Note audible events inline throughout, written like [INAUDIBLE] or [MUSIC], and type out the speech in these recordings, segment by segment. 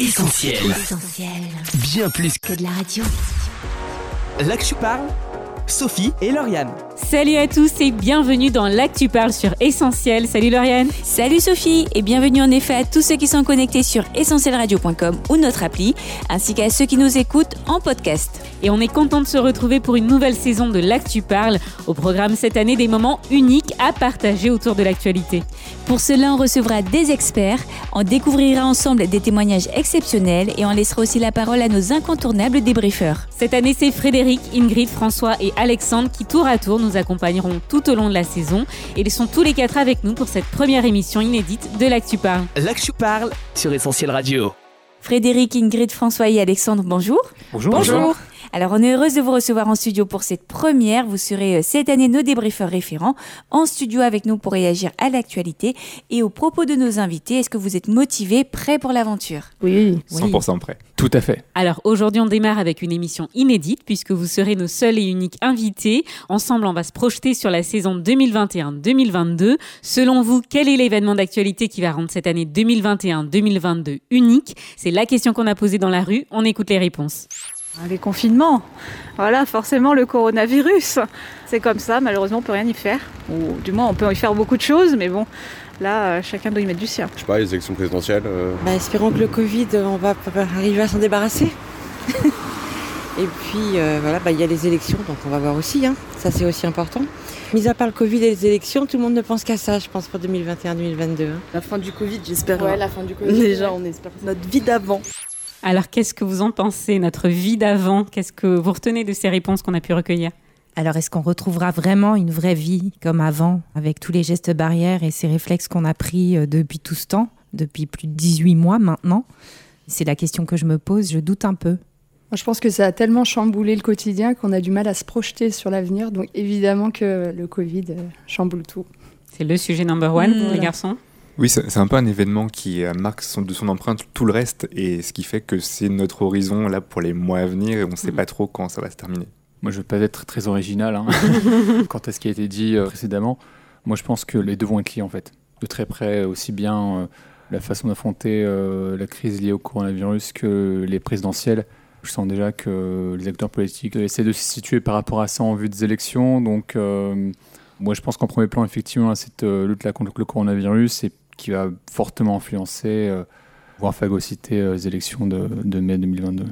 Essentiel. Essentiel. Bien plus Que de la radio. Là que tu parles, Sophie et Lauriane. Salut à tous et bienvenue dans L'Actu Parle sur Essentiel. Salut Lauriane. Salut Sophie et bienvenue en effet à tous ceux qui sont connectés sur essentielradio.com ou notre appli, ainsi qu'à ceux qui nous écoutent en podcast. Et on est content de se retrouver pour une nouvelle saison de L'Actu Parle. Au programme cette année, des moments uniques à partager autour de l'actualité. Pour cela, on recevra des experts, on découvrira ensemble des témoignages exceptionnels et on laissera aussi la parole à nos incontournables débriefeurs. Cette année, c'est Frédéric, Ingrid, François et Alexandre qui tour à tour nous accompagneront tout au long de la saison. Et ils sont tous les quatre avec nous pour cette première émission inédite de L'Actu Parle. Sur Essentiel Radio. Frédéric, Ingrid, François et Alexandre, bonjour. Bonjour. Alors, on est heureuse de vous recevoir en studio pour cette première. Vous serez euh, cette année nos débriefeurs référents en studio avec nous pour réagir à l'actualité et aux propos de nos invités. Est-ce que vous êtes motivés, prêts pour l'aventure? Oui. 100% prêt. Tout à fait. Alors aujourd'hui, on démarre avec une émission inédite puisque vous serez nos seuls et uniques invités. Ensemble, on va se projeter sur la saison 2021-2022. Selon vous, quel est l'événement d'actualité qui va rendre cette année 2021-2022 unique? C'est la question qu'on a posée dans la rue. On écoute les réponses. Les confinements, voilà, forcément le coronavirus. C'est comme ça, malheureusement on peut rien y faire. Ou du moins on peut y faire beaucoup de choses, mais bon, là euh, chacun doit y mettre du sien. Je sais pas, les élections présidentielles. euh, Bah, espérons que le Covid, euh, on va arriver à s'en débarrasser. [LAUGHS] Et puis euh, voilà, bah, il y a les élections, donc on va voir aussi. hein. Ça c'est aussi important. Mis à part le Covid et les élections, tout le monde ne pense qu'à ça, je pense, pour 2021-2022. hein. La fin du Covid, j'espère. Ouais, la fin du Covid. Déjà, on espère notre vie d'avant. Alors qu'est-ce que vous en pensez, notre vie d'avant? Qu'est-ce que vous retenez de ces réponses qu'on a pu recueillir? Alors, est-ce qu'on retrouvera vraiment une vraie vie comme avant, avec tous les gestes barrières et ces réflexes qu'on a pris euh, depuis tout ce temps, depuis plus de 18 mois maintenant? C'est la question que je me pose, je doute un peu. Moi, je pense que ça a tellement chamboulé le quotidien qu'on a du mal à se projeter sur l'avenir. Donc évidemment que le Covid euh, chamboule tout. C'est le sujet number one, Mmh, les voilà. garçons Oui, c'est c'est un peu un événement qui euh, marque son- de son empreinte tout le reste et ce qui fait que c'est notre horizon là pour les mois à venir et on ne sait Mhm. pas trop quand ça va se terminer. Moi, je veux pas être très original hein, [LAUGHS] quant à ce qui a été dit euh, précédemment. Moi, je pense que les deux vont être liés en fait. De très près, aussi bien euh, la façon d'affronter euh, la crise liée au coronavirus que les présidentielles. Je sens déjà que les acteurs politiques essaient de se situer par rapport à ça en vue des élections. Donc, euh, moi, je pense qu'en premier plan, effectivement, cette euh, lutte là contre le coronavirus et qui va fortement influencer, euh, voire phagocyter euh, les élections de, de mai 2022.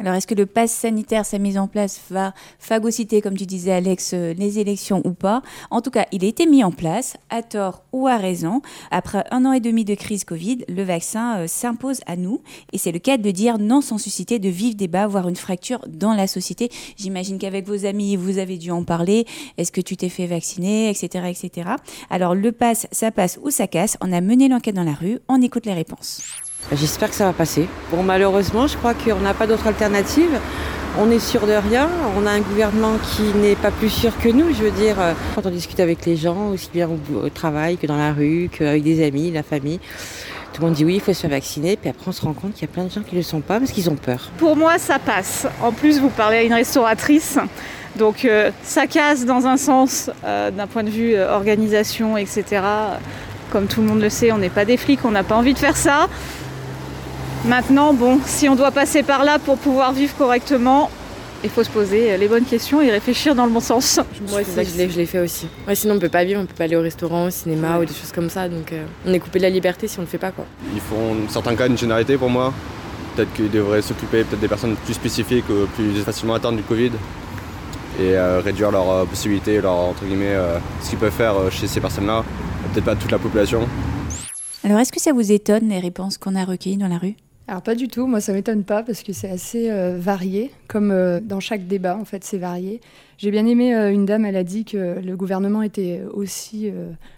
Alors, est-ce que le pass sanitaire, sa mise en place, va phagocyter, comme tu disais Alex, euh, les élections ou pas? En tout cas, il a été mis en place, à tort ou à raison. Après un an et demi de crise Covid, le vaccin euh, s'impose à nous. Et c'est le cas de dire non sans susciter de vifs débats, voire une fracture dans la société. J'imagine qu'avec vos amis, vous avez dû en parler. Est-ce que tu t'es fait vacciner, etc., etc. Alors, le pass, ça passe ou ça casse. On a mené l'enquête dans la rue. On écoute les réponses. J'espère que ça va passer. Bon, malheureusement, je crois qu'on n'a pas d'autre alternative. On est sûr de rien. On a un gouvernement qui n'est pas plus sûr que nous. Je veux dire, quand on discute avec les gens, aussi bien au travail que dans la rue, qu'avec des amis, la famille, tout le monde dit oui, il faut se faire vacciner. Puis après, on se rend compte qu'il y a plein de gens qui ne le sont pas parce qu'ils ont peur. Pour moi, ça passe. En plus, vous parlez à une restauratrice. Donc euh, ça casse dans un sens, euh, d'un point de vue euh, organisation, etc. Comme tout le monde le sait, on n'est pas des flics, on n'a pas envie de faire ça. Maintenant, bon, si on doit passer par là pour pouvoir vivre correctement, il faut se poser les bonnes questions et réfléchir dans le bon sens. Moi aussi, je l'ai, je l'ai fait aussi. Ouais, sinon, on peut pas vivre, on peut pas aller au restaurant, au cinéma ou des choses comme ça. Donc, euh, on est coupé de la liberté si on le fait pas, quoi. Ils font dans certains cas une généralité pour moi. Peut-être qu'ils devraient s'occuper peut-être des personnes plus spécifiques, plus facilement atteintes du Covid. Et euh, réduire leurs euh, possibilités, leur, entre guillemets, euh, ce qu'ils peuvent faire euh, chez ces personnes-là. Peut-être pas toute la population. Alors, est-ce que ça vous étonne les réponses qu'on a recueillies dans la rue? Alors pas du tout, moi ça m'étonne pas parce que c'est assez euh, varié, comme euh, dans chaque débat en fait c'est varié. J'ai bien aimé euh, une dame, elle a dit que le gouvernement était aussi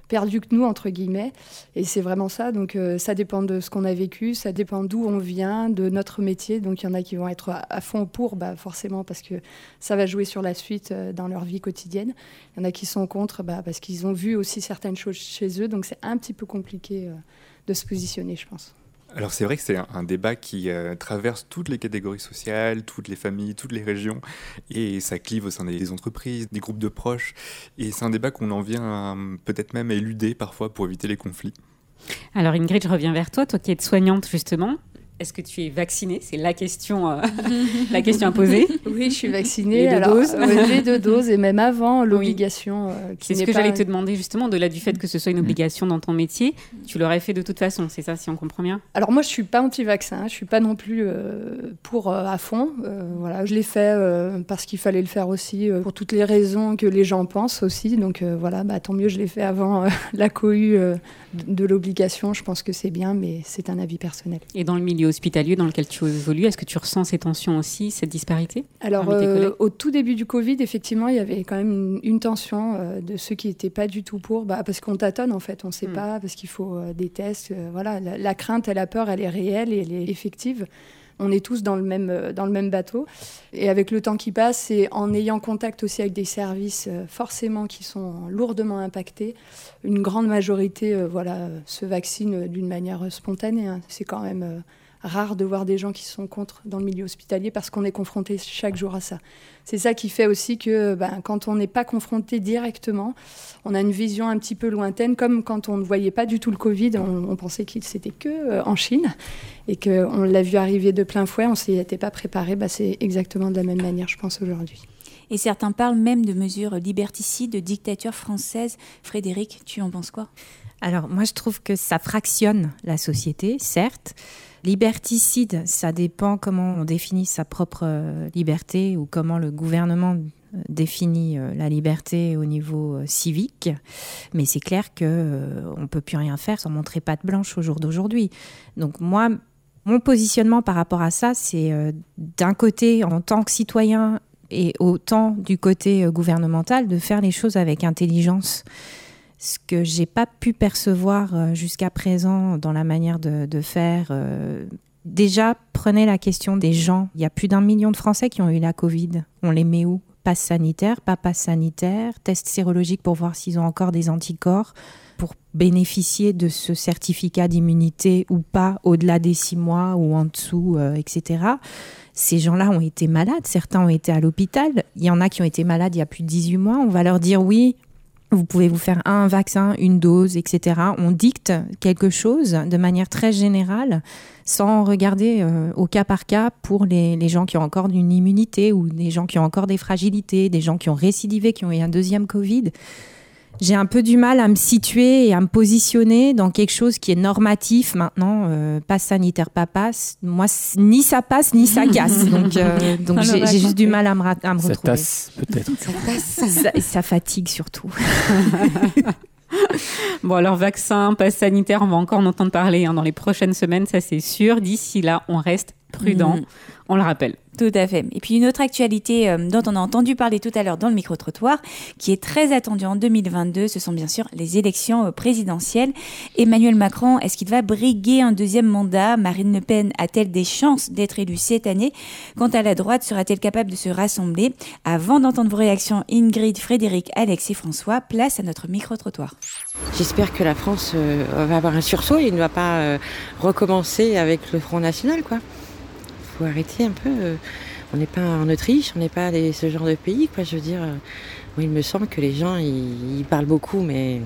perdu que nous entre guillemets, et c'est vraiment ça. Donc ça dépend de ce qu'on a vécu, ça dépend d'où on vient, de notre métier. Donc il y en a qui vont être à, à fond pour, bah, forcément parce que ça va jouer sur la suite dans leur vie quotidienne. Il y en a qui sont contre, bah, parce qu'ils ont vu aussi certaines choses chez eux. Donc c'est un petit peu compliqué de se positionner, je pense. Alors c'est vrai que c'est un, débat qui euh, traverse toutes les catégories sociales, toutes les familles, toutes les régions, et ça clive au sein des, entreprises, des groupes de proches, et c'est un débat qu'on en vient à, peut-être même à éluder parfois pour éviter les conflits. Alors Ingrid, je reviens vers toi, toi qui es soignante justement. Est-ce que tu es vacciné? C'est la question, euh, [LAUGHS] la question à poser. [LAUGHS] Oui, je suis vaccinée. Les deux alors, doses. euh, les deux [LAUGHS] doses et même avant l'obligation. euh, qui C'est ce n'est que pas- j'allais te demander justement, au-delà du fait que ce soit une obligation dans ton métier, tu l'aurais fait de toute façon, c'est ça si on comprend bien? Alors moi, je suis pas anti-vaccin, je suis pas non plus euh, pour euh, à fond. Euh, voilà, je l'ai fait euh, parce qu'il fallait le faire aussi euh, pour toutes les raisons que les gens pensent aussi. Donc euh, voilà, bah, tant mieux, je l'ai fait avant euh, la cohue euh, de de l'obligation. Je pense que c'est bien, mais c'est un avis personnel. Et dans le milieu hospitalier dans lequel tu évolues, est-ce que tu ressens ces tensions aussi, cette disparité Alors, euh, au tout début du Covid, effectivement, il y avait quand même une, une tension euh, de ceux qui n'étaient pas du tout pour, bah, parce qu'on tâtonne en fait, on ne sait Mm. pas, parce qu'il faut euh, des tests. voilà, la, la crainte et la peur, elle est réelle et elle est effective. On est tous dans le même, dans le même bateau. Et avec le temps qui passe et en ayant contact aussi avec des services forcément qui sont lourdement impactés, une grande majorité voilà, se vaccinent euh, d'une manière spontanée. hein. C'est quand même rare de voir des gens qui sont contre dans le milieu hospitalier parce qu'on est confronté chaque jour à ça. C'est ça qui fait aussi que ben, quand on n'est pas confronté directement, on a une vision un petit peu lointaine, comme quand on ne voyait pas du tout le Covid, on, pensait qu'il c'était que euh, en Chine et qu'on l'a vu arriver de plein fouet, on s'y était pas préparé. Ben, c'est exactement de la même manière, je pense, aujourd'hui. Et certains parlent même de mesures liberticides, de dictature française. Frédéric, tu en penses quoi? Alors, moi, je trouve que ça fractionne la société, certes. Liberticide, ça dépend comment on définit sa propre euh, liberté ou comment le gouvernement euh, définit euh, la liberté au niveau civique. Mais c'est clair que on peut plus rien faire sans montrer patte blanche au jour d'aujourd'hui. Donc moi, mon positionnement par rapport à ça, c'est d'un côté, en tant que citoyen et autant du côté euh, gouvernemental, de faire les choses avec intelligence ce que j'ai pas pu percevoir euh, jusqu'à présent dans la manière de, faire. euh, déjà, prenez la question des gens. Il y a plus d'un million de Français qui ont eu la Covid. On les met où? Passe sanitaire, pas passe sanitaire, test sérologique pour voir s'ils ont encore des anticorps pour bénéficier de ce certificat d'immunité ou pas au-delà des six mois ou en dessous, etc. Ces gens-là ont été malades, certains ont été à l'hôpital, il y en a qui ont été malades il y a plus de 18 mois, on va leur dire oui, vous pouvez vous faire un vaccin, une dose, etc. On dicte quelque chose de manière très générale sans regarder euh, au cas par cas pour les, les gens qui ont encore une immunité ou des gens qui ont encore des fragilités, des gens qui ont récidivé, qui ont eu un deuxième Covid. J'ai un peu du mal à me situer et à me positionner dans quelque chose qui est normatif maintenant, euh, passe sanitaire, pas passe. Moi, ni ça passe, ni ça casse. [LAUGHS] Donc, euh, donc On j'ai juste du mal à me, à me Ça retrouver. tasse, peut-être. Ça, [LAUGHS] ça fatigue surtout. [LAUGHS] Bon, alors vaccin, passe sanitaire, on va encore en entendre parler hein, dans les prochaines semaines, ça c'est sûr. D'ici là, on reste prudent, Mhm. on le rappelle. Tout à fait. Et puis une autre actualité euh, dont on a entendu parler tout à l'heure dans le micro-trottoir, qui est très attendue en 2022, ce sont bien sûr les élections euh, présidentielles. Emmanuel Macron, est-ce qu'il va briguer un deuxième mandat? Marine Le Pen a-t-elle des chances d'être élue cette année? Quant à la droite, sera-t-elle capable de se rassembler? Avant d'entendre vos réactions, Ingrid, Frédéric, Alex et François, place à notre micro-trottoir. J'espère que la France euh, va avoir un sursaut et ne va pas recommencer avec le Front National. quoi. Arrêter un peu. euh, on n'est pas en Autriche, on n'est pas ce genre de pays. Quoi, je veux dire, euh, il me semble que les gens ils, parlent beaucoup, mais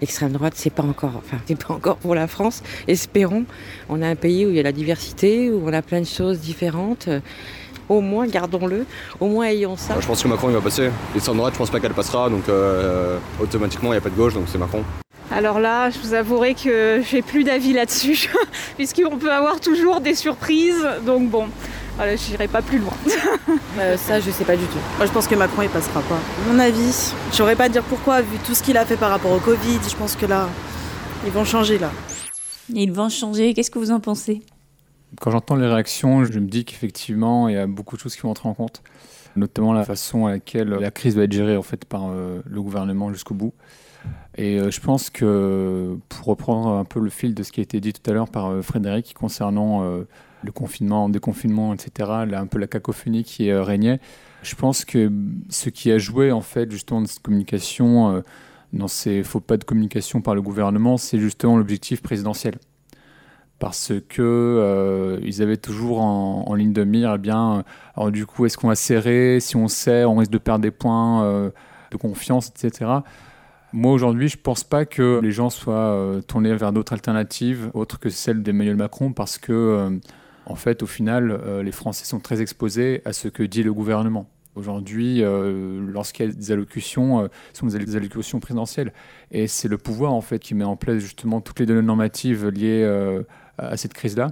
l'extrême droite, c'est pas encore, enfin, c'est pas encore pour la France. Espérons. On a un pays où il y a la diversité, où on a plein de choses différentes. Euh, Au moins, gardons-le. Au moins, ayons ça. Je pense que Macron il va passer. L'extrême droite, je pense pas qu'elle passera, donc automatiquement il n'y a pas de gauche, donc c'est Macron. Alors là, je vous avouerai que j'ai plus d'avis là-dessus, [LAUGHS] puisqu'on peut avoir toujours des surprises. Donc bon, voilà, j'irai pas plus loin. [LAUGHS] Euh, ça, je sais pas du tout. Moi, je pense que Macron, il passera pas. Mon avis, je saurais pas dire pourquoi, vu tout ce qu'il a fait par rapport au Covid. Je pense que là, ils vont changer là. Ils vont changer, qu'est-ce que vous en pensez? Quand j'entends les réactions, je me dis qu'effectivement, il y a beaucoup de choses qui vont entrer en compte, notamment la façon à laquelle la crise va être gérée en fait par euh, le gouvernement jusqu'au bout. Et euh, je pense que pour reprendre un peu le fil de ce qui a été dit tout à l'heure par euh, Frédéric concernant euh, le confinement, déconfinement, etc., là, un peu la cacophonie qui régnait, je pense que ce qui a joué en fait justement dans cette communication, dans ces faux pas de communication par le gouvernement, c'est justement l'objectif présidentiel parce que ils avaient toujours en, en ligne de mire, eh bien, alors du coup, est-ce qu'on va serrer? Si on serre, on risque de perdre des points de confiance, etc. Moi, aujourd'hui, je pense pas que les gens soient euh, tournés vers d'autres alternatives autres que celles d'Emmanuel Macron, parce que euh, en fait, au final, les Français sont très exposés à ce que dit le gouvernement. Aujourd'hui, lorsqu'il y a des allocutions, ce sont des allocutions présidentielles. Et c'est le pouvoir, en fait, qui met en place justement toutes les données normatives liées à cette crise-là.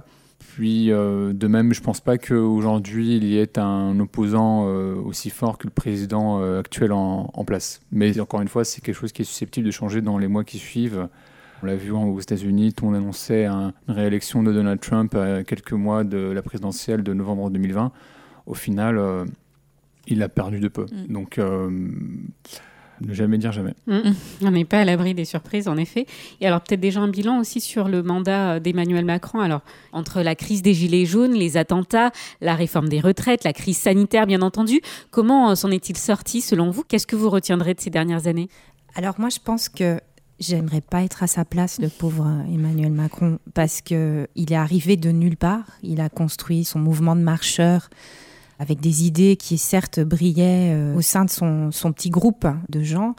Puis, euh, de même, je ne pense pas qu'aujourd'hui, il y ait un opposant euh, aussi fort que le président euh, actuel en, place. Mais encore une fois, c'est quelque chose qui est susceptible de changer dans les mois qui suivent. On l'a vu aux États-Unis, monde annonçait une réélection de Donald Trump à quelques mois de la présidentielle de novembre 2020. Au final, il a perdu de peu. Mm. Donc, ne jamais dire jamais. Mm. On n'est pas à l'abri des surprises, en effet. Et alors, peut-être déjà un bilan aussi sur le mandat euh, d'Emmanuel Macron. Alors, entre la crise des Gilets jaunes, les attentats, la réforme des retraites, la crise sanitaire, bien entendu, comment euh, s'en est-il sorti selon vous? Qu'est-ce que vous retiendrez de ces dernières années? Alors, moi, je pense que J'aimerais pas être à sa place, le pauvre euh, Emmanuel Macron, parce que il est arrivé de nulle part. Il a construit son mouvement de marcheurs avec des idées qui certes brillaient euh, au sein de son, petit groupe de gens.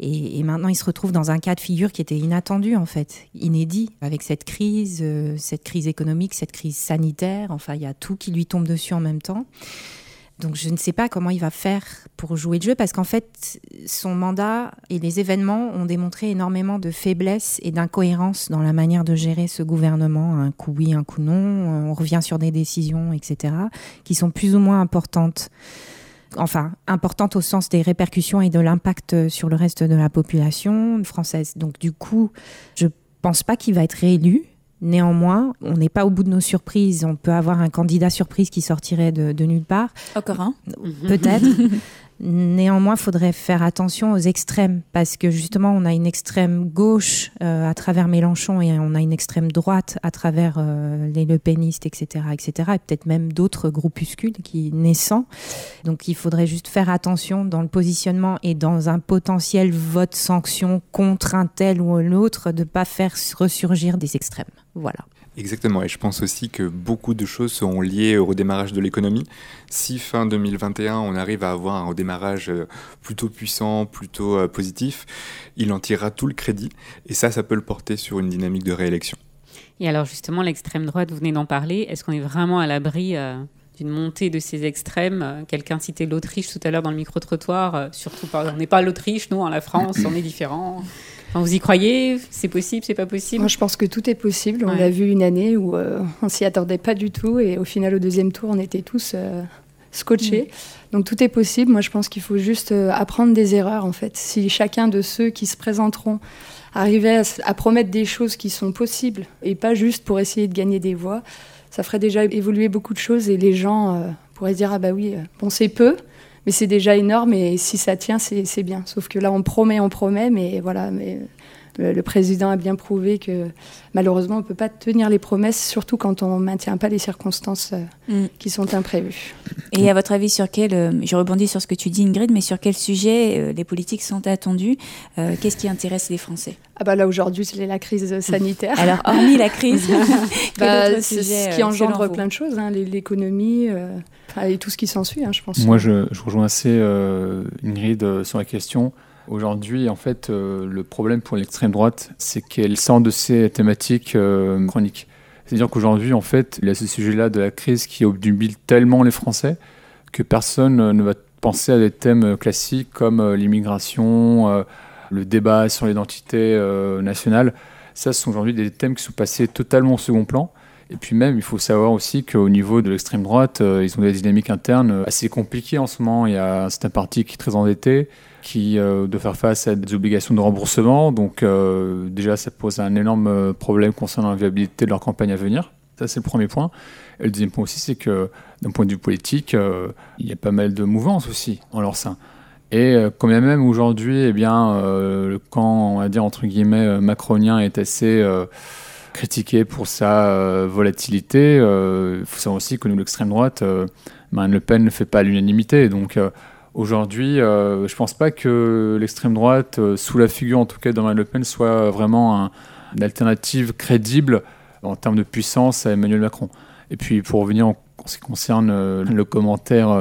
Et, maintenant, il se retrouve dans un cas de figure qui était inattendu, en fait, inédit, avec cette crise, euh, cette crise économique, cette crise sanitaire. Enfin, il y a tout qui lui tombe dessus en même temps. Donc je ne sais pas comment il va faire pour jouer le jeu parce qu'en fait, son mandat et les événements ont démontré énormément de faiblesse et d'incohérence dans la manière de gérer ce gouvernement. Un coup oui, un coup non. On revient sur des décisions, etc., qui sont plus ou moins importantes. Enfin, importantes au sens des répercussions et de l'impact sur le reste de la population française. Donc du coup, je pense pas qu'il va être réélu Néanmoins, on n'est pas au bout de nos surprises. On peut avoir un candidat surprise qui sortirait de, nulle part. Encore un Peut-être. [LAUGHS] Néanmoins, il faudrait faire attention aux extrêmes parce que justement, on a une extrême gauche euh, à travers Mélenchon et on a une extrême droite à travers euh, les Le Penistes, etc., etc., et peut-être même d'autres groupuscules qui naissant. Donc, il faudrait juste faire attention dans le positionnement et dans un potentiel vote sanction contre un tel ou l'autre de ne pas faire ressurgir des extrêmes. Voilà. Exactement, et je pense aussi que beaucoup de choses seront liées au redémarrage de l'économie. Si fin 2021, on arrive à avoir un redémarrage euh, plutôt puissant, plutôt euh, positif, il en tirera tout le crédit, et ça, ça peut le porter sur une dynamique de réélection. Et alors justement, l'extrême droite, vous venez d'en parler, est-ce qu'on est vraiment à l'abri euh, d'une montée de ces extrêmes Quelqu'un citait l'Autriche tout à l'heure dans le micro-trottoir, surtout on n'est pas l'Autriche, nous, en la France, on est vous y croyez? C'est possible C'est pas possible? Moi, je pense que tout est possible. On l'a vu une année où euh, on s'y attendait pas du tout et au final, au deuxième tour, on était tous euh, scotchés. Mm. Donc tout est possible. Moi, je pense qu'il faut juste euh, apprendre des erreurs en fait. Si chacun de ceux qui se présenteront arrivait à, promettre des choses qui sont possibles et pas juste pour essayer de gagner des voix, ça ferait déjà évoluer beaucoup de choses et les gens pourraient se dire ah bah oui, bon c'est peu, mais c'est déjà énorme et si ça tient, c'est bien. Sauf que là, on promet, on promet, mais voilà, mais le, président a bien prouvé que malheureusement, on ne peut pas tenir les promesses, surtout quand on ne maintient pas les circonstances euh, mm. qui sont imprévues. Et à votre avis, sur quel, euh, je rebondis sur ce que tu dis Ingrid, mais sur quel sujet euh, les politiques sont attendus Qu'est-ce qui intéresse les Français? Ah bah là aujourd'hui c'est la crise sanitaire. Alors hormis la crise, [LAUGHS] bah, c'est ce qui engendre plein de choses, hein, l'économie et tout ce qui s'ensuit, hein, je pense. Moi je, je rejoins assez Ingrid sur la question. Aujourd'hui, en fait, euh, le problème pour l'extrême droite, c'est qu'elle sort de ces thématiques euh, chroniques. C'est-à-dire qu'aujourd'hui, en fait, il y a ce sujet-là de la crise qui obnubile tellement les Français que personne ne va penser à des thèmes classiques comme euh, l'immigration, le débat sur l'identité nationale. Ça, ce sont aujourd'hui des thèmes qui sont passés totalement au second plan. Et puis même, il faut savoir aussi qu'au niveau de l'extrême droite, ils ont des dynamiques internes assez compliquées en ce moment. Il y a un certain parti qui est très endetté, qui euh, de faire face à des obligations de remboursement. Donc euh, déjà, ça pose un énorme euh, problème concernant la viabilité de leur campagne à venir. Ça, c'est le premier point. Et le deuxième point aussi, c'est que d'un point de vue politique, il y a pas mal de mouvances aussi en leur sein. Et quand même aujourd'hui, eh bien, le camp, on va dire entre guillemets, macronien est assez critiqué pour sa volatilité. Il faut savoir aussi que nous, l'extrême droite, Marine Le Pen ne fait pas l'unanimité. Donc Aujourd'hui, euh, je pense pas que l'extrême droite, euh, sous la figure en tout cas de Marine Le Pen, soit vraiment une alternative crédible en termes de puissance à Emmanuel Macron. Et puis pour revenir en, ce qui concerne euh, le commentaire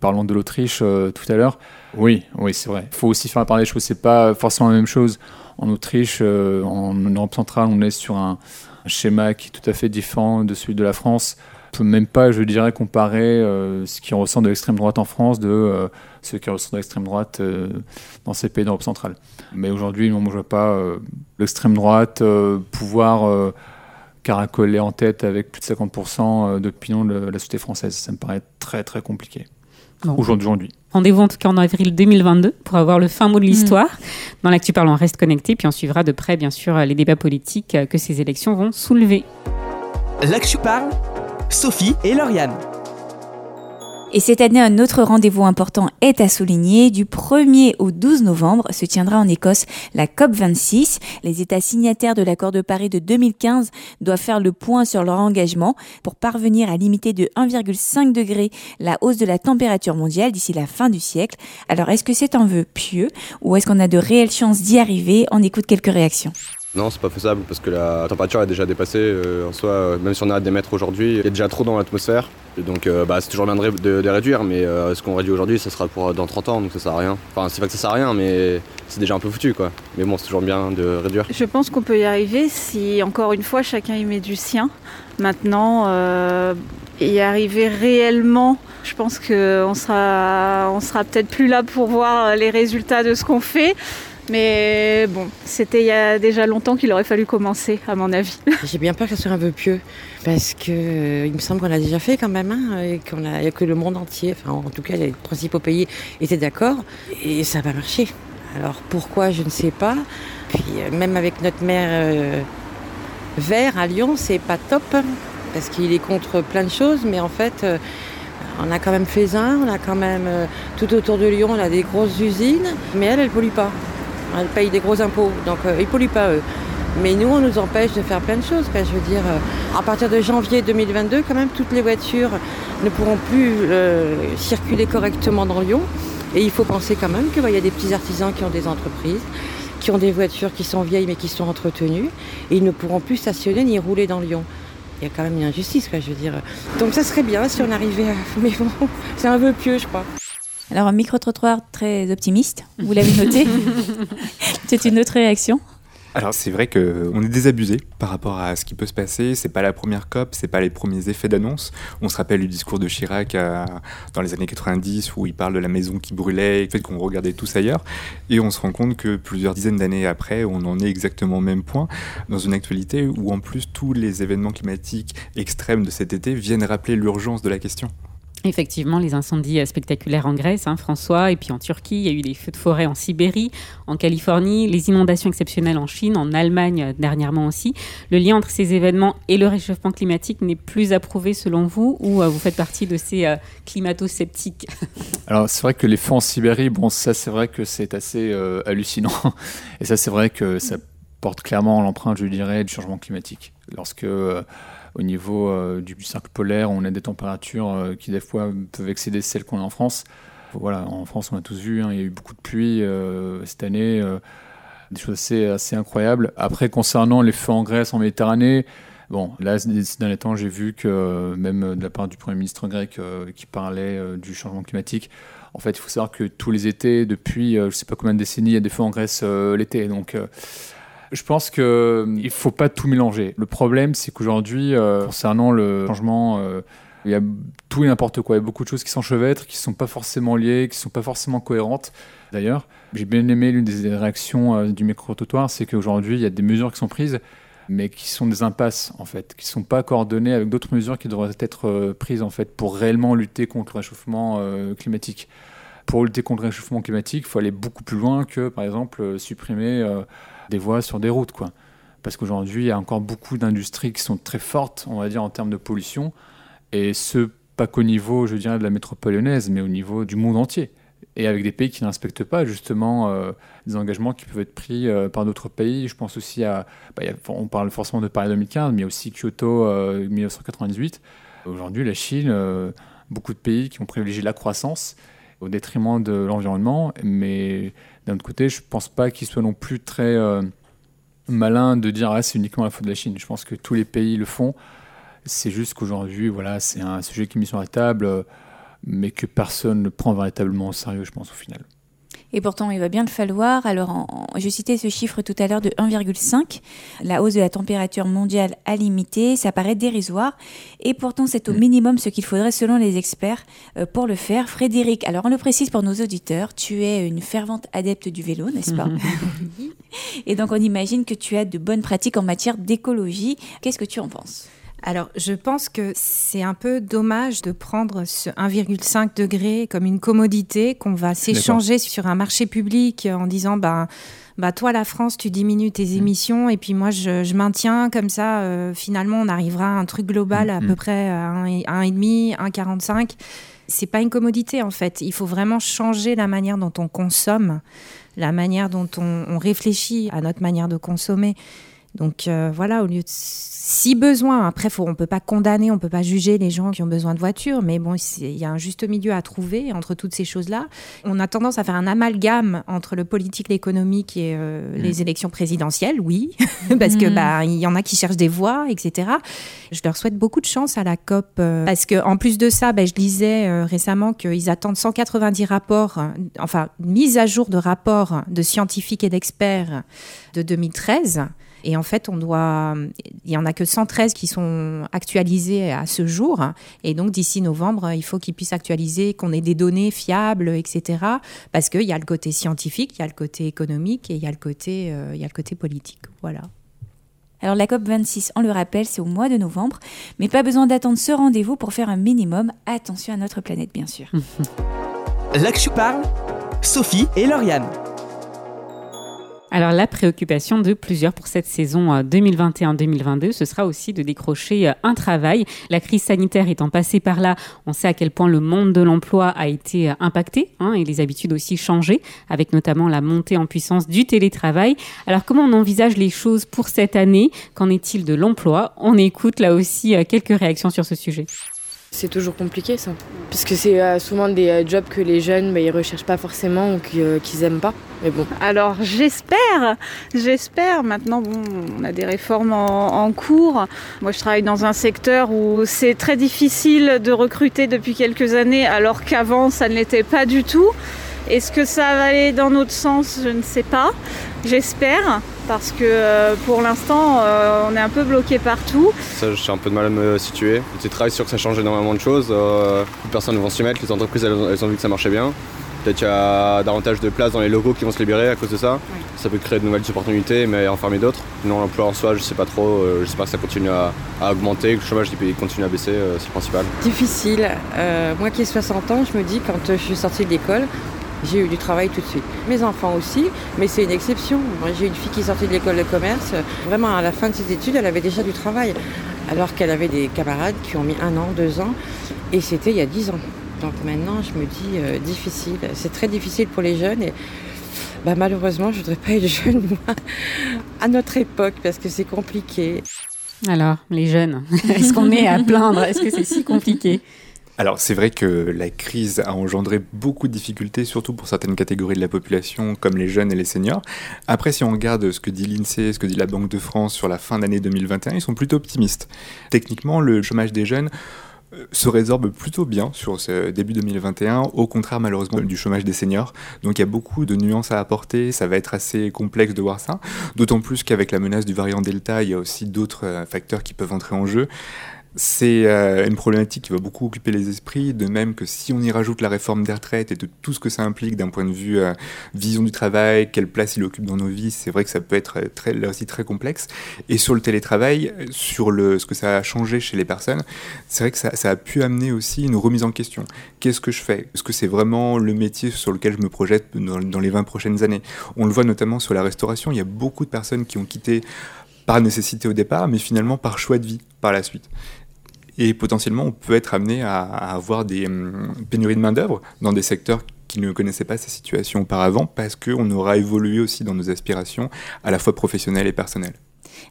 parlant de l'Autriche tout à l'heure, oui, oui, c'est vrai. Il faut aussi faire part des choses. C'est pas forcément la même chose. En Autriche, en Europe centrale, on est sur un, un, schéma qui est tout à fait différent de celui de la France. On peut même pas, je dirais, comparer euh, ce qui ressent de l'extrême droite en France de euh, ce qui ressent de l'extrême droite euh, dans ces pays d'Europe centrale. Mais aujourd'hui, on ne voit pas l'extrême droite pouvoir caracoler en tête avec plus de 50% d'opinion de la société française. Ça me paraît très très compliqué. Aujourd'hui. Rendez-vous en tout cas en avril 2022 pour avoir le fin mot de l'histoire. Mm. Dans l'actu parlant, reste connecté, puis on suivra de près, bien sûr, les débats politiques que ces élections vont soulever. L'actu parle, Sophie et Lauriane. Et cette année, un autre rendez-vous important est à souligner. Du 1er au 12 novembre se tiendra en Écosse la COP26. Les États signataires de l'accord de Paris de 2015 doivent faire le point sur leur engagement pour parvenir à limiter de 1,5 degré la hausse de la température mondiale d'ici la fin du siècle. Alors, est-ce que c'est un vœu pieux ou est-ce qu'on a de réelles chances d'y arriver? On écoute quelques réactions. Non, c'est pas faisable parce que la température est déjà dépassée. Euh, en soi, euh, même si on arrête d'émettre aujourd'hui, il y a déjà trop dans l'atmosphère. Donc, euh, bah, c'est toujours bien de, réduire, mais ce qu'on réduit aujourd'hui, ça sera pour dans 30 ans, donc ça sert à rien. Enfin, c'est pas que ça sert à rien, mais c'est déjà un peu foutu, quoi. Mais bon, c'est toujours bien de réduire. Je pense qu'on peut y arriver si, encore une fois, chacun y met du sien. Maintenant, y arriver réellement, je pense qu'on sera, on sera peut-être plus là pour voir les résultats de ce qu'on fait. Mais bon, c'était il y a déjà longtemps qu'il aurait fallu commencer, à mon avis. [LAUGHS] J'ai bien peur que ce soit un peu pieux, parce que euh, me semble qu'on l'a déjà fait quand même, hein, et qu'on a, que le monde entier, enfin en tout cas les principaux pays étaient d'accord, et ça va marcher. Alors pourquoi, je ne sais pas. Puis euh, même avec notre maire euh, vert à Lyon, c'est pas top, parce qu'il est contre plein de choses, mais en fait on a quand même fait un, on a quand même tout autour de Lyon, on a des grosses usines, mais elle, elle pollue pas. Elle paye des gros impôts, donc euh, ils ne polluent pas eux. Mais nous, on nous empêche de faire plein de choses. je veux dire, euh, à partir de janvier 2022, quand même, toutes les voitures ne pourront plus euh, circuler correctement dans Lyon. Et il faut penser quand même qu'il y a des petits artisans qui ont des entreprises, qui ont des voitures qui sont vieilles mais qui sont entretenues, et ils ne pourront plus stationner ni rouler dans Lyon. Il y a quand même une injustice, je veux dire. Donc ça serait bien si on arrivait à... [LAUGHS] Mais bon, c'est un peu pieux, je crois. Alors, un micro-trottoir très optimiste, vous l'avez noté. [LAUGHS] C'est une autre réaction alors c'est vrai qu'on est désabusé par rapport à ce qui peut se passer. C'est pas la première COP, c'est pas les premiers effets d'annonce. On se rappelle du discours de Chirac euh, dans les années 90 où il parle de la maison qui brûlait, le fait qu'on regardait tous ailleurs. Et on se rend compte que plusieurs dizaines d'années après, on en est exactement au même point dans une actualité où en plus tous les événements climatiques extrêmes de cet été viennent rappeler l'urgence de la question. Effectivement, les incendies spectaculaires en Grèce, hein, François, et puis en Turquie, il y a eu des feux de forêt en Sibérie, en Californie, les inondations exceptionnelles en Chine, en Allemagne euh, dernièrement aussi. Le lien entre ces événements et le réchauffement climatique n'est plus approuvé selon vous, ou euh, vous faites partie de ces euh, climato-sceptiques [LAUGHS] Alors c'est vrai que les feux en Sibérie, bon ça c'est vrai que c'est assez hallucinant, [LAUGHS] et ça c'est vrai que ça porte clairement l'empreinte, je dirais, du changement climatique. Lorsque au niveau euh, du cercle polaire, on a des températures euh, qui des peuvent excéder celles qu'on a en France. Voilà, en France, on a tous vu, hein, il y a eu beaucoup de pluie euh, cette année, des choses assez, assez, incroyables. Après, concernant les feux en Grèce, en Méditerranée, Bon, là, ces derniers temps, j'ai vu que même de la part du Premier ministre grec qui parlait du changement climatique, en fait, il faut savoir que tous les étés, depuis je ne sais pas combien de décennies, il y a des feux en Grèce l'été. Donc, je pense qu'il ne faut pas tout mélanger. Le problème, c'est qu'aujourd'hui, euh, concernant le changement, euh, il y a tout et n'importe quoi. Il y a beaucoup de choses qui s'enchevêtrent, qui ne sont pas forcément liées, qui ne sont pas forcément cohérentes. D'ailleurs, j'ai bien aimé l'une des réactions euh, du micro-trottoir, c'est qu'aujourd'hui, il y a des mesures qui sont prises, mais qui sont des impasses, en fait, qui sont pas coordonnées avec d'autres mesures qui devraient être prises, en fait, pour réellement lutter contre le réchauffement climatique. Pour lutter contre le réchauffement climatique, il faut aller beaucoup plus loin que, par exemple, supprimer des voies sur des routes, quoi. Parce qu'aujourd'hui, il y a encore beaucoup d'industries qui sont très fortes, on va dire, en termes de pollution, et ce, pas qu'au niveau, je dirais, de la métropole mais au niveau du monde entier. Et avec des pays qui ne respectent pas justement euh, des engagements qui peuvent être pris euh, par d'autres pays. Je pense aussi à. Bah, on parle forcément de Paris 2015, mais aussi Kyoto 1998. Euh, Aujourd'hui, la Chine, beaucoup de pays qui ont privilégié la croissance au détriment de l'environnement, mais d'un autre côté, je pense pas qu'il soit non plus très euh, malin de dire ah, c'est uniquement la faute de la Chine. Je pense que tous les pays le font. C'est juste qu'aujourd'hui, voilà, c'est un sujet qui est mis sur la table, euh, mais que personne ne prend véritablement au sérieux, je pense, au final. Et pourtant, il va bien le falloir. Alors, je citais ce chiffre tout à l'heure de 1,5. La hausse de la température mondiale à limiter, ça paraît dérisoire. Et pourtant, c'est au minimum ce qu'il faudrait selon les experts euh, pour le faire. Frédéric, alors on le précise pour nos auditeurs, tu es une fervente adepte du vélo, n'est-ce pas? [LAUGHS] Et donc, on imagine que tu as de bonnes pratiques en matière d'écologie. Qu'est-ce que tu en penses? Alors, je pense que c'est un peu dommage de prendre ce 1,5 degré comme une commodité qu'on va s'échanger sur un marché public en disant, ben, bah toi la France tu diminues tes mmh. émissions et puis moi je, maintiens comme ça euh, finalement on arrivera à un truc global à mmh. peu près à 1,5 1,45 c'est pas une commodité en fait il faut vraiment changer la manière dont on consomme la manière dont on réfléchit à notre manière de consommer donc euh, voilà, au lieu de si besoin, après faut, on peut pas condamner, on peut pas juger les gens qui ont besoin de voitures, mais bon, il y a un juste milieu à trouver entre toutes ces choses-là. On a tendance à faire un amalgame entre le politique, l'économique et euh, mm. les élections présidentielles, oui, [LAUGHS] parce que mm. bah il y en a qui cherchent des voix, etc. Je leur souhaite beaucoup de chance à la COP, euh, parce que en plus de ça, bah, je lisais récemment qu'ils attendent 190 rapports, enfin mise à jour de rapports de scientifiques et d'experts de 2013. Et en fait, on doit, il y en a que 113 qui sont actualisés à ce jour. Et donc, d'ici novembre, il faut qu'ils puissent actualiser, qu'on ait des données fiables, etc. Parce qu'il y a le côté scientifique, il y a le côté économique et il y a le côté, euh, il y a le côté politique. Voilà. Alors la COP26, on le rappelle, c'est au mois de novembre, mais pas besoin d'attendre ce rendez-vous pour faire un minimum attention à notre planète, bien sûr. [LAUGHS] Là que je parle, Sophie et Lauriane. Alors la préoccupation de plusieurs pour cette saison 2021-2022, euh, ce sera aussi de décrocher euh, un travail. La crise sanitaire étant passée par là, on sait à quel point le monde de l'emploi a été euh, impacté hein, et les habitudes aussi changé, avec notamment la montée en puissance du télétravail. Alors comment on envisage les choses pour cette année? Qu'en est-il de l'emploi? On écoute là aussi quelques réactions sur ce sujet. C'est toujours compliqué ça, puisque c'est euh, souvent des euh, jobs que les jeunes, bah, ils recherchent pas forcément ou euh, qu'ils aiment pas. Alors j'espère, j'espère. Maintenant, bon, on a des réformes en, cours. Moi, je travaille dans un secteur où c'est très difficile de recruter depuis quelques années, alors qu'avant, ça ne l'était pas du tout. Est-ce que ça va aller dans notre sens Je ne sais pas. J'espère parce que euh, pour l'instant euh, on est un peu bloqué partout. Ça, j'ai un peu de mal à me situer. Le travail sûr que ça change énormément de choses. Euh, personnes ne vont s'y mettre, les entreprises elles, ont vu que ça marchait bien. Peut-être qu'il y a davantage de places dans les locaux qui vont se libérer à cause de ça. Ça peut créer de nouvelles opportunités, mais enfermer d'autres. Non, l'emploi en soi, je sais pas trop. J'espère que ça continue à, augmenter, que le chômage continue à baisser, c'est le principal. Difficile. moi qui ai 60 ans, je me dis quand je suis sortie de l'école, j'ai eu du travail tout de suite. Mes enfants aussi, mais c'est une exception. Moi, j'ai une fille qui sortait de l'école de commerce. Vraiment, à la fin de ses études, elle avait déjà du travail. Alors qu'elle avait des camarades qui ont mis un an, deux ans. Et c'était il y a dix ans. Donc maintenant, je me dis, euh, difficile. C'est très difficile pour les jeunes. Et bah, malheureusement, je ne voudrais pas être [LAUGHS] jeune, moi, à notre époque, parce que c'est compliqué. Alors, les jeunes, [LAUGHS] est-ce qu'on est à plaindre? Est-ce que c'est si compliqué? Alors c'est vrai que la crise a engendré beaucoup de difficultés, surtout pour certaines catégories de la population, comme les jeunes et les seniors. Après, si on regarde ce que dit l'INSEE, ce que dit la Banque de France sur la fin d'année 2021, ils sont plutôt optimistes. Techniquement, le chômage des jeunes euh, se résorbe plutôt bien sur ce début 2021, au contraire malheureusement du chômage des seniors. Donc il y a beaucoup de nuances à apporter, ça va être assez complexe de voir ça, d'autant plus qu'avec la menace du variant Delta, il y a aussi d'autres euh, facteurs qui peuvent entrer en jeu. C'est euh, une problématique qui va beaucoup occuper les esprits, de même que si on y rajoute la réforme des retraites et de tout ce que ça implique d'un point de vue euh, vision du travail, quelle place il occupe dans nos vies, c'est vrai que ça peut être euh, là aussi très complexe. Et sur le télétravail, sur ce que ça a changé chez les personnes, c'est vrai que ça, a pu amener aussi une remise en question. Qu'est-ce que je fais? Est-ce que c'est vraiment le métier sur lequel je me projette dans, dans les 20 prochaines années? On le voit notamment sur la restauration, il y a beaucoup de personnes qui ont quitté par nécessité au départ, mais finalement par choix de vie par la suite. Et potentiellement, on peut être amené à, avoir des hum, pénuries de main-d'œuvre dans des secteurs qui ne connaissaient pas ces situations auparavant, parce qu'on aura évolué aussi dans nos aspirations, à la fois professionnelles et personnelles.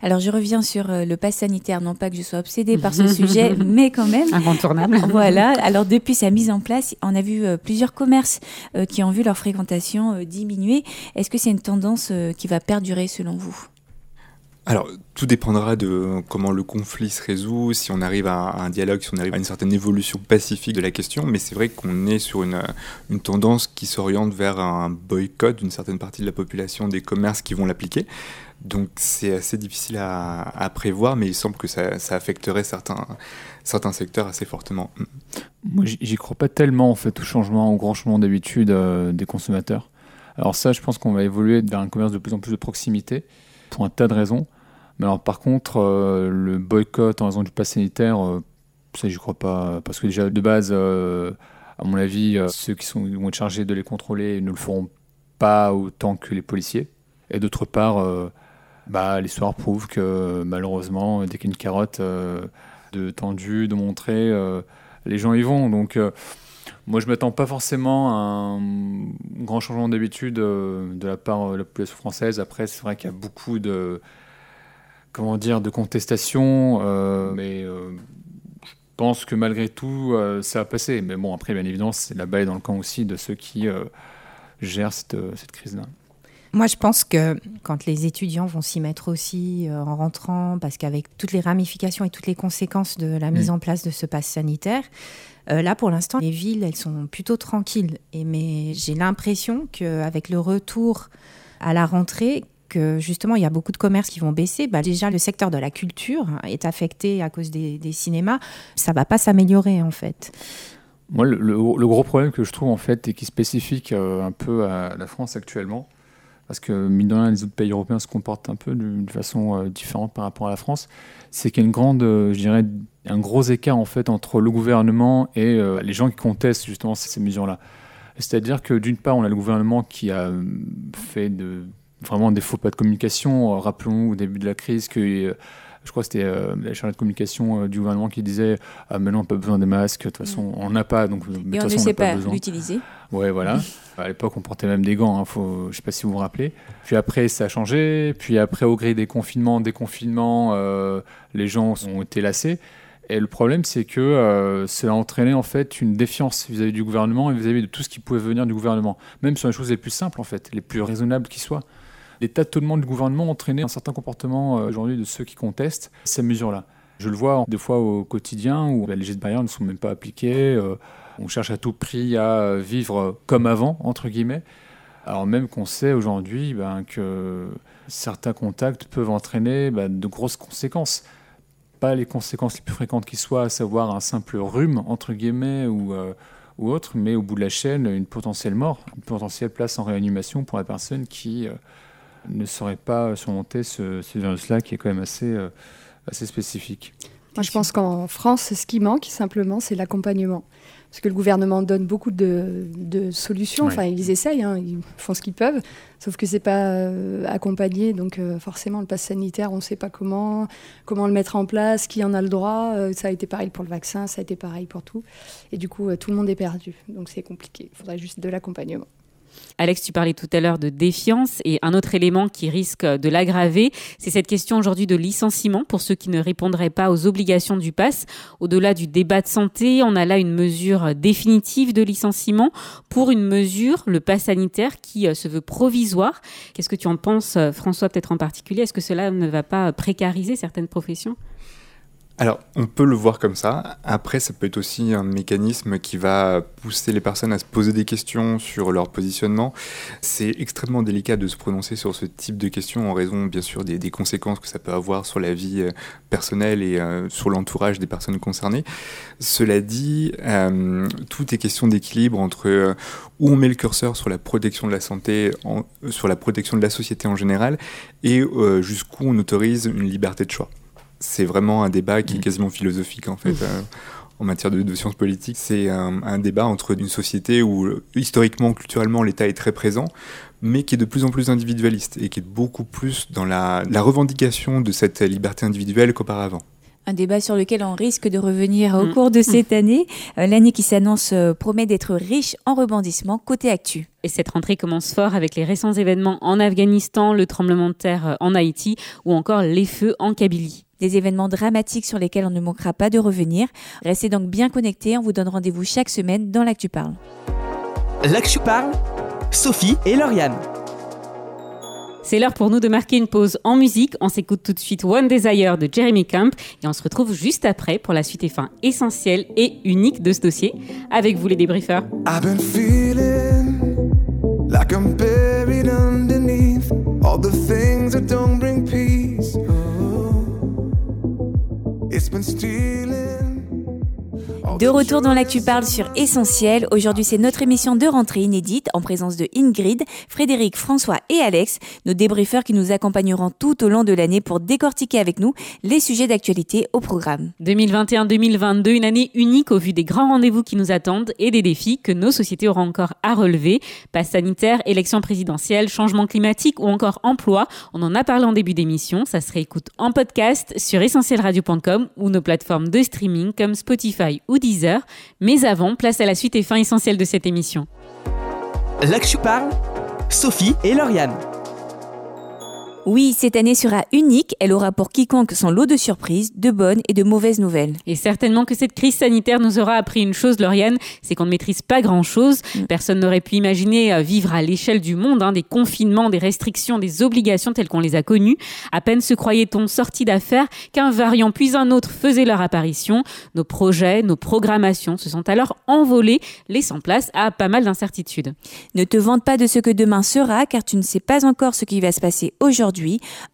Alors je reviens sur euh, le pass sanitaire, non pas que je sois obsédée par ce [LAUGHS] sujet, mais quand même. Incontournable. [LAUGHS] Voilà, alors depuis sa mise en place, on a vu euh, plusieurs commerces euh, qui ont vu leur fréquentation diminuer. Est-ce que c'est une tendance qui va perdurer selon vous? Alors, tout dépendra de comment le conflit se résout, si on arrive à un dialogue, si on arrive à une certaine évolution pacifique de la question, mais c'est vrai qu'on est sur une, tendance qui s'oriente vers un boycott d'une certaine partie de la population des commerces qui vont l'appliquer. Donc c'est assez difficile à, prévoir, mais il semble que ça, affecterait certains, certains secteurs assez fortement. Moi, j'y crois pas tellement en fait au changement, au grand changement d'habitude euh, des consommateurs. Alors ça, je pense qu'on va évoluer vers un commerce de plus en plus de proximité pour un tas de raisons. Mais alors, par contre, euh, le boycott en raison du pass sanitaire, euh, ça, j'y crois pas. Parce que déjà, de base, euh, à mon avis, ceux qui sont, vont être chargés de les contrôler ne le feront pas autant que les policiers. Et d'autre part, bah, l'histoire prouve que malheureusement, dès qu'il y a une carotte de tendue, de montrer, les gens y vont. Donc, moi, je ne m'attends pas forcément à un grand changement d'habitude de la part de la population française. Après, c'est vrai qu'il y a beaucoup de comment dire, de contestation, euh, mais euh, je pense que malgré tout, euh, ça a passé. Mais bon, après, bien évidemment, c'est la balle dans le camp aussi de ceux qui gèrent cette, cette crise-là. Moi, je pense que quand les étudiants vont s'y mettre aussi en rentrant, parce qu'avec toutes les ramifications et toutes les conséquences de la mise mm. en place de ce pass sanitaire, là, pour l'instant, les villes, elles sont plutôt tranquilles. Et, mais j'ai l'impression qu'avec le retour à la rentrée, que justement il y a beaucoup de commerces qui vont baisser, bah déjà le secteur de la culture est affecté à cause des, cinémas, ça va pas s'améliorer en fait. Moi, le, gros problème que je trouve en fait et qui est spécifique euh, un peu à la France actuellement, parce que mine de rien, les autres pays européens se comportent un peu d'une façon euh, différente par rapport à la France, c'est qu'il y a une grande, euh, je dirais, un gros écart en fait entre le gouvernement et les gens qui contestent justement ces mesures-là. C'est-à-dire que d'une part, on a le gouvernement qui a fait de vraiment des faux pas de communication. Euh, rappelons au début de la crise que euh, je crois que c'était euh, la chargée de communication du gouvernement qui disait ah mais non, on n'a pas besoin des masques, de toute façon mm. on n'a pas donc de et on ne sait pas, l'utiliser. Ouais voilà. [LAUGHS] à l'époque on portait même des gants, hein, faut, je sais pas si vous vous rappelez. Puis après ça a changé, puis après au gré des confinements, déconfinements, les gens ont été lassés. Et le problème, c'est que euh, cela a entraîné en fait une défiance vis-à-vis du gouvernement et vis-à-vis de tout ce qui pouvait venir du gouvernement, même sur les choses les plus simples en fait, les plus raisonnables qui soient les tâtonnements du gouvernement ont entraîné un certain comportement euh, aujourd'hui de ceux qui contestent ces mesures-là. Je le vois des fois au quotidien où les gestes barrières ne sont même pas appliqués. Euh, on cherche à tout prix à vivre comme avant, entre guillemets. Alors même qu'on sait aujourd'hui ben, que certains contacts peuvent entraîner ben, de grosses conséquences. Pas les conséquences les plus fréquentes qui soient, à savoir un simple rhume, entre guillemets, ou, euh, ou autre, mais au bout de la chaîne, une potentielle mort, une potentielle place en réanimation pour la personne qui ne saurait pas surmonter ce, ce virus-là qui est quand même assez, euh, assez spécifique. Moi, je pense qu'en France, ce qui manque simplement, c'est l'accompagnement. Parce que le gouvernement donne beaucoup de, de solutions, enfin ils essayent, hein, ils font ce qu'ils peuvent, sauf que c'est pas euh, accompagné, donc euh, forcément le pass sanitaire, on ne sait pas comment, comment le mettre en place, qui en a le droit, ça a été pareil pour le vaccin, ça a été pareil pour tout, et du coup tout le monde est perdu, donc c'est compliqué, il faudrait juste de l'accompagnement. Alex, tu parlais tout à l'heure de défiance et un autre élément qui risque de l'aggraver, c'est cette question aujourd'hui de licenciement pour ceux qui ne répondraient pas aux obligations du pass. Au-delà du débat de santé, on a là une mesure définitive de licenciement pour une mesure, le pass sanitaire, qui euh, se veut provisoire. Qu'est-ce que tu en penses, euh, François, peut-être en particulier? Est-ce que cela ne va pas précariser certaines professions? Alors, on peut le voir comme ça. Après, ça peut être aussi un mécanisme qui va pousser les personnes à se poser des questions sur leur positionnement. C'est extrêmement délicat de se prononcer sur ce type de questions en raison, bien sûr, des, conséquences que ça peut avoir sur la vie euh, personnelle et euh, sur l'entourage des personnes concernées. Cela dit, euh, tout est question d'équilibre entre où on met le curseur sur la protection de la santé, sur la protection de la société en général, et jusqu'où on autorise une liberté de choix c'est vraiment un débat qui est mm. quasiment philosophique en fait. Euh, en matière de, sciences politiques, c'est un, débat entre une société où historiquement, culturellement, l'État est très présent, mais qui est de plus en plus individualiste et qui est beaucoup plus dans la, revendication de cette liberté individuelle qu'auparavant un débat sur lequel on risque de revenir au mm. cours de cette année. Euh, l'année qui s'annonce euh, promet d'être riche en rebondissements côté actu. Et cette rentrée commence fort avec les récents événements en Afghanistan, le tremblement de terre en Haïti ou encore les feux en Kabylie des événements dramatiques sur lesquels on ne manquera pas de revenir. Restez donc bien connectés, on vous donne rendez-vous chaque semaine dans l'Actu Parle. L'Actu Parle, Sophie et Lauriane. C'est l'heure pour nous de marquer une pause en musique. On s'écoute tout de suite One Desire de Jeremy Camp et on se retrouve juste après pour la suite et fin essentielle et unique de ce dossier. Avec vous les débriefeurs. I've been feeling like I'm buried underneath all the things that don't bring peace. It's been stealing. De retour dans l'actu parle sur Essentiel. Aujourd'hui, c'est notre émission de rentrée inédite en présence de Ingrid, Frédéric, François et Alex, nos débriefeurs qui nous accompagneront tout au long de l'année pour décortiquer avec nous les sujets d'actualité au programme. 2021-2022, une année unique au vu des grands rendez-vous qui nous attendent et des défis que nos sociétés auront encore à relever. Passe sanitaire, élection présidentielle, changement climatique ou encore emploi. On en a parlé en début d'émission. Ça se réécoute en podcast sur essentielradio.com ou nos plateformes de streaming comme Spotify ou Deezer. Mais avant, place à la suite et fin essentielle de cette émission. L'Actu parle, Sophie et Lauriane. Oui, cette année sera unique. Elle aura pour quiconque son lot de surprises, de bonnes et de mauvaises nouvelles. Et certainement que cette crise sanitaire nous aura appris une chose, Lauriane, c'est qu'on ne maîtrise pas grand-chose. Personne n'aurait pu imaginer euh, vivre à l'échelle du monde hein, des confinements, des restrictions, des obligations telles qu'on les a connues. À peine se croyait-on sorti d'affaires qu'un variant puis un autre faisait leur apparition. Nos projets, nos programmations se sont alors envolés, laissant place à pas mal d'incertitudes. Ne te vante pas de ce que demain sera, car tu ne sais pas encore ce qui va se passer aujourd'hui.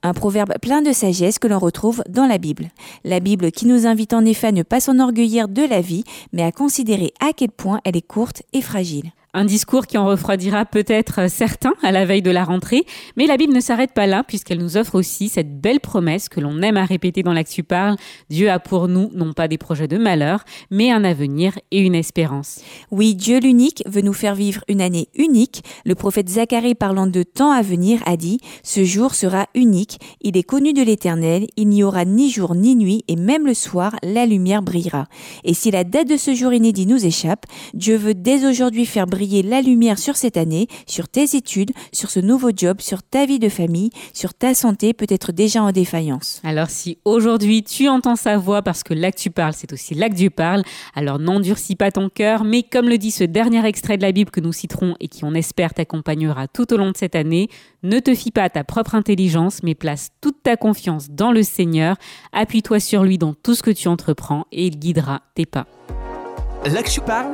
Un proverbe plein de sagesse que l'on retrouve dans la Bible. La Bible qui nous invite en effet à ne pas s'enorgueillir de la vie, mais à considérer à quel point elle est courte et fragile. Un discours qui en refroidira peut-être certains à la veille de la rentrée, mais la Bible ne s'arrête pas là puisqu'elle nous offre aussi cette belle promesse que l'on aime à répéter dans l'Actu Parle. Dieu a pour nous non pas des projets de malheur, mais un avenir et une espérance. Oui, Dieu l'unique veut nous faire vivre une année unique. Le prophète Zacharie parlant de temps à venir a dit Ce jour sera unique, il est connu de l'Éternel, il n'y aura ni jour ni nuit, et même le soir, la lumière brillera. Et si la date de ce jour inédit nous échappe, Dieu veut dès aujourd'hui faire briller la lumière sur cette année, sur tes études, sur ce nouveau job, sur ta vie de famille, sur ta santé peut-être déjà en défaillance. Alors si aujourd'hui tu entends sa voix parce que là que tu parles, c'est aussi là que Dieu parle, alors n'endurcis pas ton cœur, mais comme le dit ce dernier extrait de la Bible que nous citerons et qui on espère t'accompagnera tout au long de cette année, ne te fie pas à ta propre intelligence, mais place toute ta confiance dans le Seigneur, appuie-toi sur lui dans tout ce que tu entreprends et il guidera tes pas. L'Actu parle,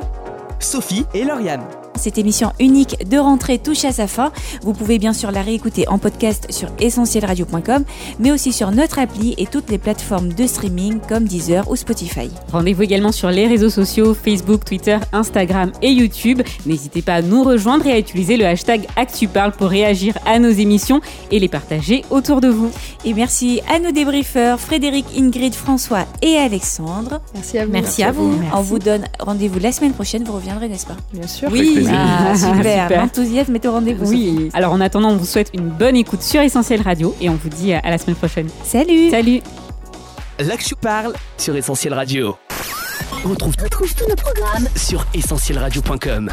Sophie et Lauriane. Cette émission unique de rentrée touche à sa fin. Vous pouvez bien sûr la réécouter en podcast sur essentielradio.com, mais aussi sur notre appli et toutes les plateformes de streaming comme Deezer ou Spotify. Rendez-vous également sur les réseaux sociaux Facebook, Twitter, Instagram et YouTube. N'hésitez pas à nous rejoindre et à utiliser le hashtag ActuParle pour réagir à nos émissions et les partager autour de vous. Et merci à nos débriefeurs Frédéric, Ingrid, François et Alexandre. Merci à vous. Merci, à vous. On vous donne rendez-vous la semaine prochaine. Vous reviendrez, n'est-ce pas? Bien sûr. Oui, Ah, super. Super. L'enthousiasme est au rendez-vous. Oui. Alors en attendant, on vous souhaite une bonne écoute sur Essentiel Radio et on vous dit à la semaine prochaine. Salut. Salut. L'Actu parle sur Essentiel Radio. On retrouve, tous nos programmes sur essentielradio.com.